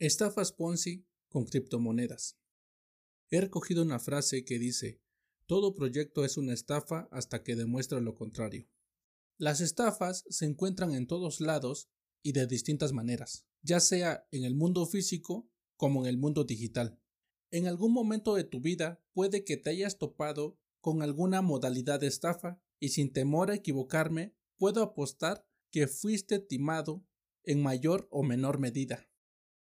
Estafas Ponzi con criptomonedas. He recogido una frase que dice, todo proyecto es una estafa hasta que demuestra lo contrario. Las estafas se encuentran en todos lados y de distintas maneras, ya sea en el mundo físico como en el mundo digital. En algún momento de tu vida puede que te hayas topado con alguna modalidad de estafa y sin temor a equivocarme, puedo apostar que fuiste timado en mayor o menor medida.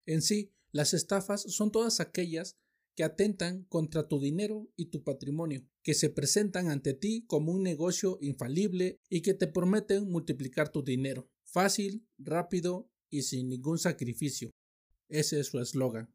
En sí, las estafas son todas aquellas que atentan contra tu dinero y tu patrimonio, que se presentan ante ti como un negocio infalible y que te prometen multiplicar tu dinero, fácil, rápido y sin ningún sacrificio. Ese es su eslogan.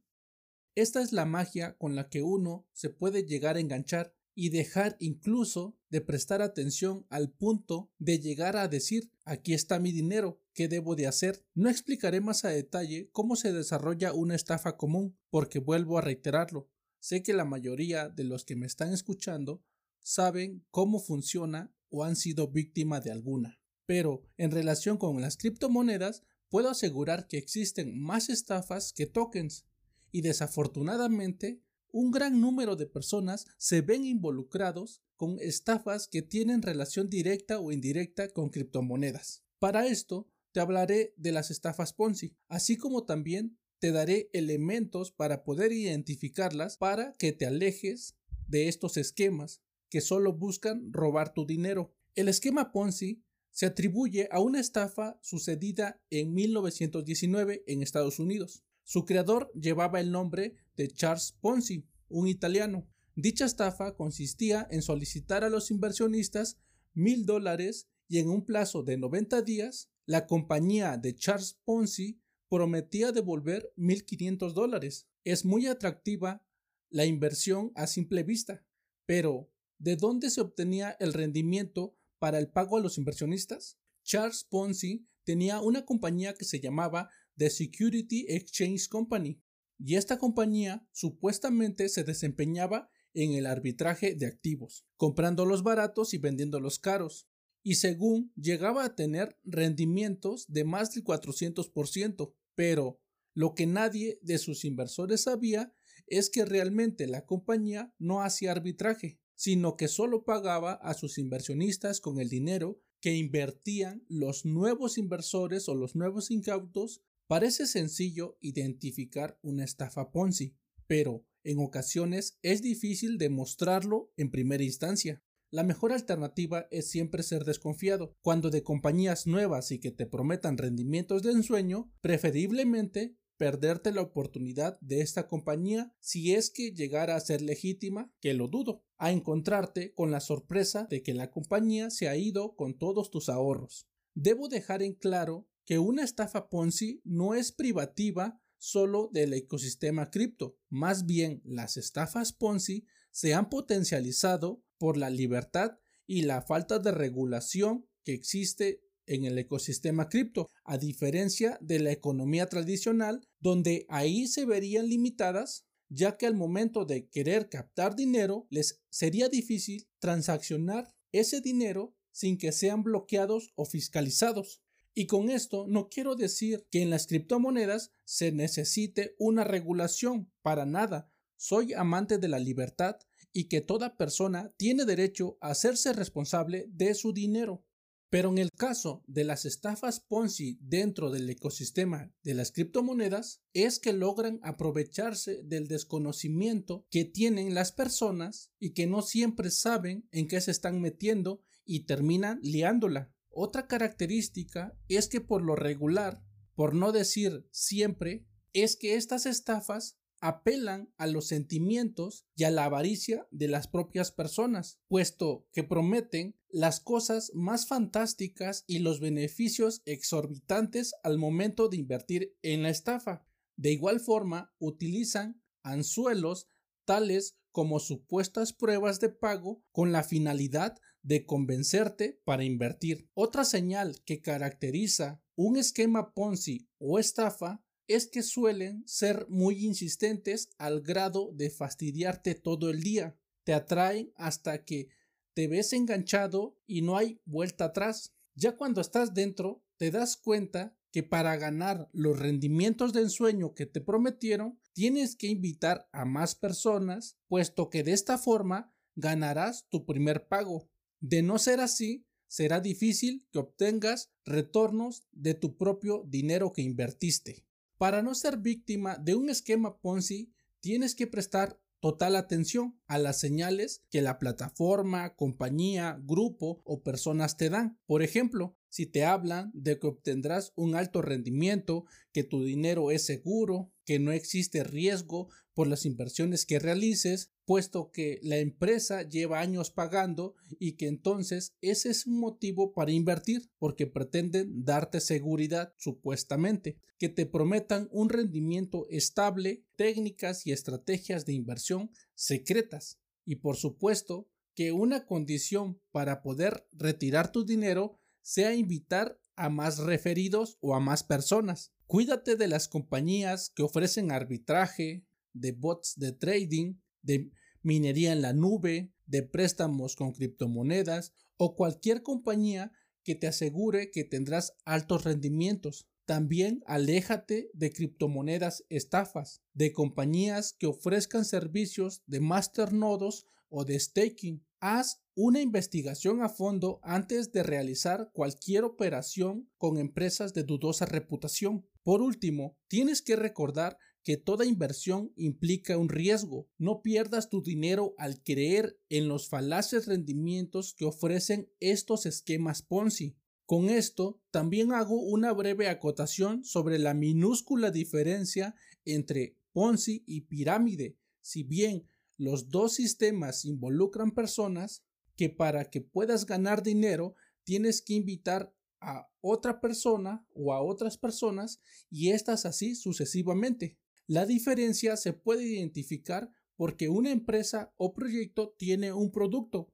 Esta es la magia con la que uno se puede llegar a enganchar y dejar incluso de prestar atención al punto de llegar a decir aquí está mi dinero, ¿qué debo de hacer? No explicaré más a detalle cómo se desarrolla una estafa común, porque vuelvo a reiterarlo, sé que la mayoría de los que me están escuchando saben cómo funciona o han sido víctima de alguna. Pero en relación con las criptomonedas, puedo asegurar que existen más estafas que tokens, y desafortunadamente un gran número de personas se ven involucrados con estafas que tienen relación directa o indirecta con criptomonedas. Para esto, te hablaré de las estafas Ponzi, así como también te daré elementos para poder identificarlas para que te alejes de estos esquemas que solo buscan robar tu dinero. El esquema Ponzi se atribuye a una estafa sucedida en 1919 en Estados Unidos. Su creador llevaba el nombre de Charles Ponzi, un italiano. Dicha estafa consistía en solicitar a los inversionistas mil dólares y en un plazo de 90 días, la compañía de Charles Ponzi prometía devolver 1.500 dólares. Es muy atractiva la inversión a simple vista, pero ¿de dónde se obtenía el rendimiento para el pago a los inversionistas? Charles Ponzi tenía una compañía que se llamaba The Security Exchange Company, y esta compañía supuestamente se desempeñaba en el arbitraje de activos, comprando los baratos y vendiendo los caros, y según llegaba a tener rendimientos de más del 400%, pero lo que nadie de sus inversores sabía es que realmente la compañía no hacía arbitraje, sino que solo pagaba a sus inversionistas con el dinero que invertían los nuevos inversores o los nuevos incautos, parece sencillo identificar una estafa Ponzi, pero en ocasiones es difícil demostrarlo en primera instancia. La mejor alternativa es siempre ser desconfiado. Cuando de compañías nuevas y que te prometan rendimientos de ensueño, preferiblemente perderte la oportunidad de esta compañía si es que llegara a ser legítima, que lo dudo, a encontrarte con la sorpresa de que la compañía se ha ido con todos tus ahorros. Debo dejar en claro que una estafa Ponzi no es privativa solo del ecosistema cripto, más bien las estafas Ponzi se han potencializado por la libertad y la falta de regulación que existe en el ecosistema cripto, a diferencia de la economía tradicional, donde ahí se verían limitadas, ya que al momento de querer captar dinero les sería difícil transaccionar ese dinero sin que sean bloqueados o fiscalizados. Y con esto no quiero decir que en las criptomonedas se necesite una regulación, para nada. Soy amante de la libertad y que toda persona tiene derecho a hacerse responsable de su dinero. Pero en el caso de las estafas Ponzi dentro del ecosistema de las criptomonedas, es que logran aprovecharse del desconocimiento que tienen las personas y que no siempre saben en qué se están metiendo y terminan liándola. Otra característica es que por lo regular, por no decir siempre, es que estas estafas apelan a los sentimientos y a la avaricia de las propias personas, puesto que prometen las cosas más fantásticas y los beneficios exorbitantes al momento de invertir en la estafa. De igual forma, utilizan anzuelos tales como supuestas pruebas de pago con la finalidad de convencerte para invertir. Otra señal que caracteriza un esquema Ponzi o estafa es que suelen ser muy insistentes al grado de fastidiarte todo el día. Te atraen hasta que te ves enganchado y no hay vuelta atrás. Ya cuando estás dentro, te das cuenta que para ganar los rendimientos de ensueño que te prometieron, tienes que invitar a más personas, puesto que de esta forma ganarás tu primer pago. De no ser así, será difícil que obtengas retornos de tu propio dinero que invertiste. Para no ser víctima de un esquema Ponzi, tienes que prestar total atención a las señales que la plataforma, compañía, grupo o personas te dan. Por ejemplo, si te hablan de que obtendrás un alto rendimiento, que tu dinero es seguro, que no existe riesgo por las inversiones que realices, puesto que la empresa lleva años pagando y que entonces ese es un motivo para invertir, porque pretenden darte seguridad supuestamente, que te prometan un rendimiento estable, técnicas y estrategias de inversión secretas. Y por supuesto que una condición para poder retirar tu dinero sea invitar a más referidos o a más personas. Cuídate de las compañías que ofrecen arbitraje, de bots de trading, de minería en la nube, de préstamos con criptomonedas o cualquier compañía que te asegure que tendrás altos rendimientos. También aléjate de criptomonedas estafas, de compañías que ofrezcan servicios de masternodos o de staking. Haz una investigación a fondo antes de realizar cualquier operación con empresas de dudosa reputación. Por último, tienes que recordar que toda inversión implica un riesgo. No pierdas tu dinero al creer en los falaces rendimientos que ofrecen estos esquemas Ponzi. Con esto, también hago una breve acotación sobre la minúscula diferencia entre Ponzi y pirámide. Si bien los dos sistemas involucran personas, que para que puedas ganar dinero tienes que invitar a otra persona o a otras personas y estas así sucesivamente. La diferencia se puede identificar porque una empresa o proyecto tiene un producto.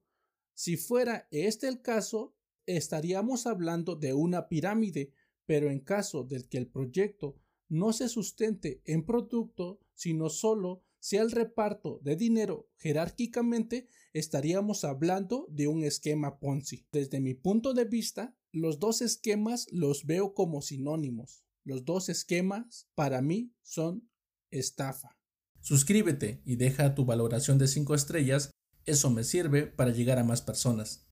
Si fuera este el caso, estaríamos hablando de una pirámide, pero en caso del que el proyecto no se sustente en producto, sino solo sea el reparto de dinero jerárquicamente, estaríamos hablando de un esquema Ponzi. Desde mi punto de vista, los dos esquemas los veo como sinónimos. Los dos esquemas para mí son estafa. Suscríbete y deja tu valoración de 5 estrellas, eso me sirve para llegar a más personas.